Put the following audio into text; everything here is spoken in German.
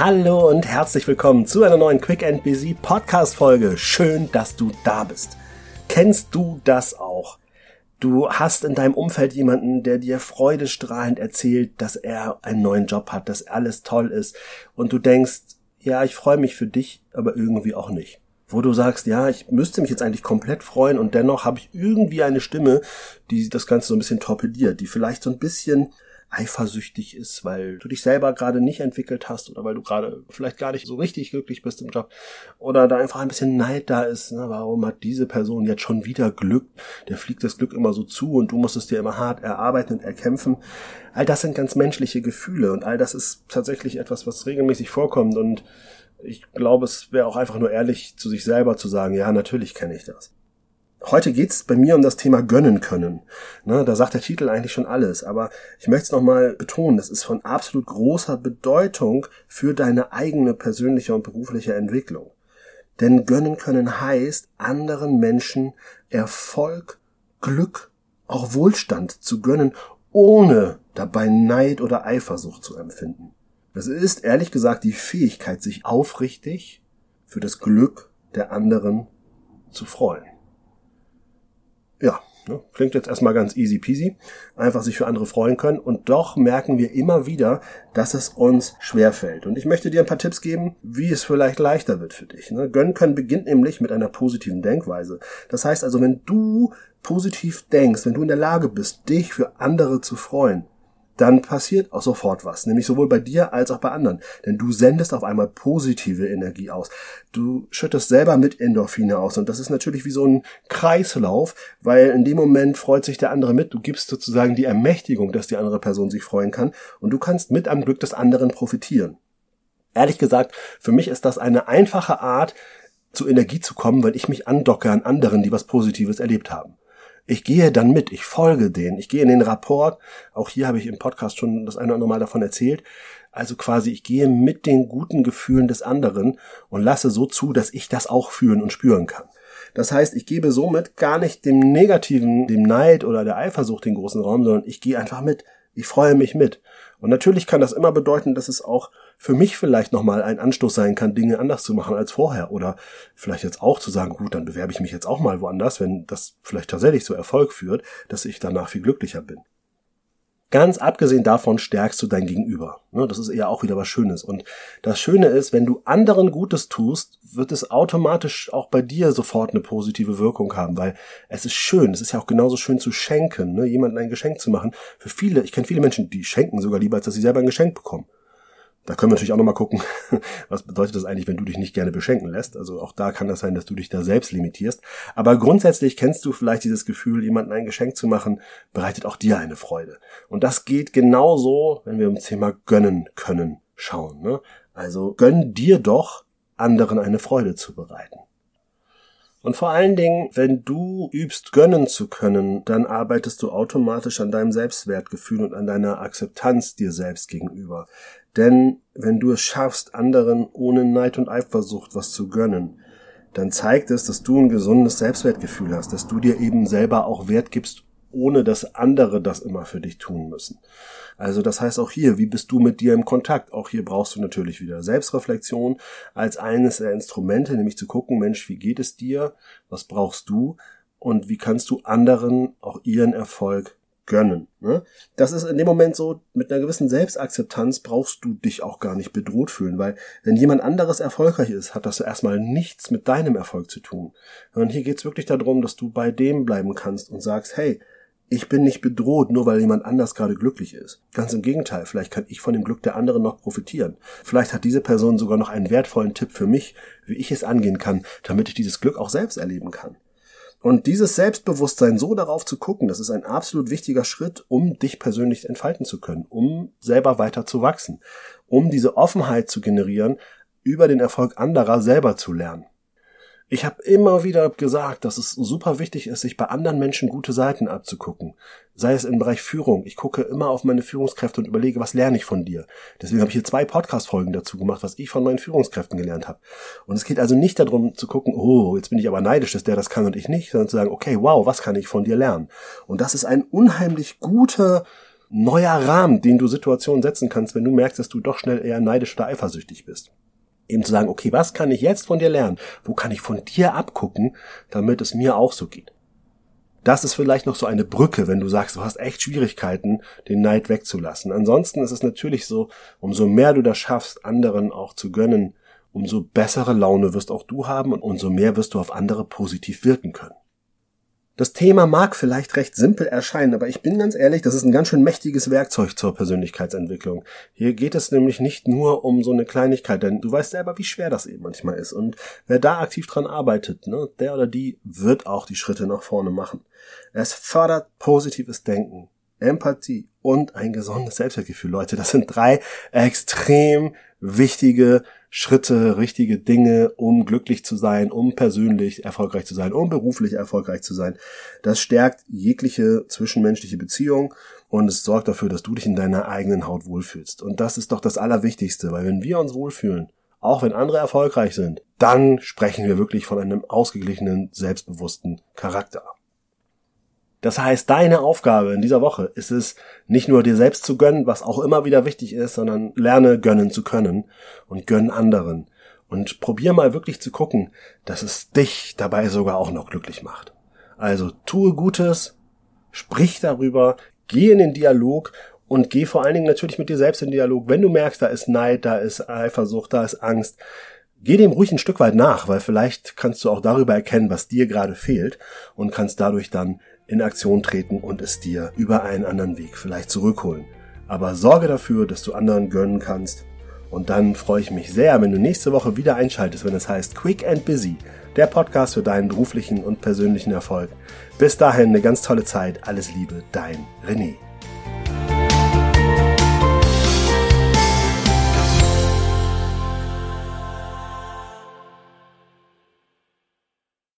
Hallo und herzlich willkommen zu einer neuen Quick and Busy Podcast Folge. Schön, dass du da bist. Kennst du das auch? Du hast in deinem Umfeld jemanden, der dir freudestrahlend erzählt, dass er einen neuen Job hat, dass alles toll ist und du denkst, ja, ich freue mich für dich, aber irgendwie auch nicht. Wo du sagst, ja, ich müsste mich jetzt eigentlich komplett freuen und dennoch habe ich irgendwie eine Stimme, die das Ganze so ein bisschen torpediert, die vielleicht so ein bisschen eifersüchtig ist, weil du dich selber gerade nicht entwickelt hast oder weil du gerade vielleicht gar nicht so richtig glücklich bist im Job oder da einfach ein bisschen Neid da ist. Ne? Warum hat diese Person jetzt schon wieder Glück? Der fliegt das Glück immer so zu und du musst es dir immer hart erarbeiten und erkämpfen. All das sind ganz menschliche Gefühle und all das ist tatsächlich etwas, was regelmäßig vorkommt und ich glaube, es wäre auch einfach nur ehrlich zu sich selber zu sagen, ja, natürlich kenne ich das. Heute geht's bei mir um das Thema gönnen können. Ne, da sagt der Titel eigentlich schon alles, aber ich möchte es nochmal betonen, das ist von absolut großer Bedeutung für deine eigene persönliche und berufliche Entwicklung. Denn gönnen können heißt, anderen Menschen Erfolg, Glück, auch Wohlstand zu gönnen, ohne dabei Neid oder Eifersucht zu empfinden. Das ist ehrlich gesagt die Fähigkeit, sich aufrichtig für das Glück der anderen zu freuen. Ja, ne, klingt jetzt erstmal ganz easy peasy, einfach sich für andere freuen können und doch merken wir immer wieder, dass es uns schwerfällt. Und ich möchte dir ein paar Tipps geben, wie es vielleicht leichter wird für dich. Ne? Gönnen können beginnt nämlich mit einer positiven Denkweise. Das heißt also, wenn du positiv denkst, wenn du in der Lage bist, dich für andere zu freuen, dann passiert auch sofort was, nämlich sowohl bei dir als auch bei anderen. Denn du sendest auf einmal positive Energie aus. Du schüttest selber mit Endorphine aus und das ist natürlich wie so ein Kreislauf, weil in dem Moment freut sich der andere mit. Du gibst sozusagen die Ermächtigung, dass die andere Person sich freuen kann und du kannst mit am Glück des anderen profitieren. Ehrlich gesagt, für mich ist das eine einfache Art, zu Energie zu kommen, weil ich mich andocke an anderen, die was Positives erlebt haben ich gehe dann mit, ich folge denen, ich gehe in den Rapport, auch hier habe ich im Podcast schon das eine oder andere Mal davon erzählt, also quasi ich gehe mit den guten Gefühlen des anderen und lasse so zu, dass ich das auch fühlen und spüren kann. Das heißt, ich gebe somit gar nicht dem Negativen, dem Neid oder der Eifersucht den großen Raum, sondern ich gehe einfach mit. Ich freue mich mit. Und natürlich kann das immer bedeuten, dass es auch für mich vielleicht nochmal ein Anstoß sein kann, Dinge anders zu machen als vorher. Oder vielleicht jetzt auch zu sagen, gut, dann bewerbe ich mich jetzt auch mal woanders, wenn das vielleicht tatsächlich zu Erfolg führt, dass ich danach viel glücklicher bin. Ganz abgesehen davon stärkst du dein Gegenüber. Ne, das ist eher auch wieder was Schönes. Und das Schöne ist, wenn du anderen Gutes tust, wird es automatisch auch bei dir sofort eine positive Wirkung haben, weil es ist schön. Es ist ja auch genauso schön zu schenken, ne? jemandem ein Geschenk zu machen. Für viele, ich kenne viele Menschen, die schenken sogar lieber, als dass sie selber ein Geschenk bekommen. Da können wir natürlich auch nochmal gucken, was bedeutet das eigentlich, wenn du dich nicht gerne beschenken lässt. Also auch da kann das sein, dass du dich da selbst limitierst. Aber grundsätzlich kennst du vielleicht dieses Gefühl, jemandem ein Geschenk zu machen, bereitet auch dir eine Freude. Und das geht genauso, wenn wir ums Thema gönnen können schauen. Ne? Also gönn dir doch, anderen eine Freude zu bereiten. Und vor allen Dingen, wenn du übst, gönnen zu können, dann arbeitest du automatisch an deinem Selbstwertgefühl und an deiner Akzeptanz dir selbst gegenüber. Denn wenn du es schaffst, anderen ohne Neid und Eifersucht was zu gönnen, dann zeigt es, dass du ein gesundes Selbstwertgefühl hast, dass du dir eben selber auch Wert gibst, ohne dass andere das immer für dich tun müssen. Also das heißt auch hier, wie bist du mit dir im Kontakt? Auch hier brauchst du natürlich wieder Selbstreflexion als eines der Instrumente, nämlich zu gucken, Mensch, wie geht es dir? Was brauchst du? Und wie kannst du anderen auch ihren Erfolg gönnen. Ne? Das ist in dem Moment so, mit einer gewissen Selbstakzeptanz brauchst du dich auch gar nicht bedroht fühlen, weil wenn jemand anderes erfolgreich ist, hat das erstmal nichts mit deinem Erfolg zu tun. Und hier geht's wirklich darum, dass du bei dem bleiben kannst und sagst, hey, ich bin nicht bedroht, nur weil jemand anders gerade glücklich ist. Ganz im Gegenteil, vielleicht kann ich von dem Glück der anderen noch profitieren. Vielleicht hat diese Person sogar noch einen wertvollen Tipp für mich, wie ich es angehen kann, damit ich dieses Glück auch selbst erleben kann. Und dieses Selbstbewusstsein so darauf zu gucken, das ist ein absolut wichtiger Schritt, um dich persönlich entfalten zu können, um selber weiter zu wachsen, um diese Offenheit zu generieren, über den Erfolg anderer selber zu lernen. Ich habe immer wieder gesagt, dass es super wichtig ist, sich bei anderen Menschen gute Seiten abzugucken. Sei es im Bereich Führung. Ich gucke immer auf meine Führungskräfte und überlege, was lerne ich von dir. Deswegen habe ich hier zwei Podcast-Folgen dazu gemacht, was ich von meinen Führungskräften gelernt habe. Und es geht also nicht darum zu gucken, oh, jetzt bin ich aber neidisch, dass der das kann und ich nicht, sondern zu sagen, okay, wow, was kann ich von dir lernen? Und das ist ein unheimlich guter neuer Rahmen, den du Situationen setzen kannst, wenn du merkst, dass du doch schnell eher neidisch oder eifersüchtig bist. Eben zu sagen, okay, was kann ich jetzt von dir lernen? Wo kann ich von dir abgucken, damit es mir auch so geht? Das ist vielleicht noch so eine Brücke, wenn du sagst, du hast echt Schwierigkeiten, den Neid wegzulassen. Ansonsten ist es natürlich so, umso mehr du das schaffst, anderen auch zu gönnen, umso bessere Laune wirst auch du haben und umso mehr wirst du auf andere positiv wirken können. Das Thema mag vielleicht recht simpel erscheinen, aber ich bin ganz ehrlich, das ist ein ganz schön mächtiges Werkzeug zur Persönlichkeitsentwicklung. Hier geht es nämlich nicht nur um so eine Kleinigkeit, denn du weißt selber, wie schwer das eben manchmal ist. Und wer da aktiv dran arbeitet, ne, der oder die wird auch die Schritte nach vorne machen. Es fördert positives Denken, Empathie und ein gesundes Selbstwertgefühl. Leute, das sind drei extrem wichtige Schritte, richtige Dinge, um glücklich zu sein, um persönlich erfolgreich zu sein, um beruflich erfolgreich zu sein. Das stärkt jegliche zwischenmenschliche Beziehung und es sorgt dafür, dass du dich in deiner eigenen Haut wohlfühlst. Und das ist doch das Allerwichtigste, weil wenn wir uns wohlfühlen, auch wenn andere erfolgreich sind, dann sprechen wir wirklich von einem ausgeglichenen, selbstbewussten Charakter. Das heißt, deine Aufgabe in dieser Woche ist es, nicht nur dir selbst zu gönnen, was auch immer wieder wichtig ist, sondern lerne gönnen zu können und gönn anderen. Und probier mal wirklich zu gucken, dass es dich dabei sogar auch noch glücklich macht. Also tue Gutes, sprich darüber, geh in den Dialog und geh vor allen Dingen natürlich mit dir selbst in Dialog. Wenn du merkst, da ist Neid, da ist Eifersucht, da ist Angst, Geh dem ruhig ein Stück weit nach, weil vielleicht kannst du auch darüber erkennen, was dir gerade fehlt und kannst dadurch dann in Aktion treten und es dir über einen anderen Weg vielleicht zurückholen. Aber sorge dafür, dass du anderen gönnen kannst. Und dann freue ich mich sehr, wenn du nächste Woche wieder einschaltest, wenn es heißt Quick and Busy, der Podcast für deinen beruflichen und persönlichen Erfolg. Bis dahin eine ganz tolle Zeit. Alles Liebe, dein René.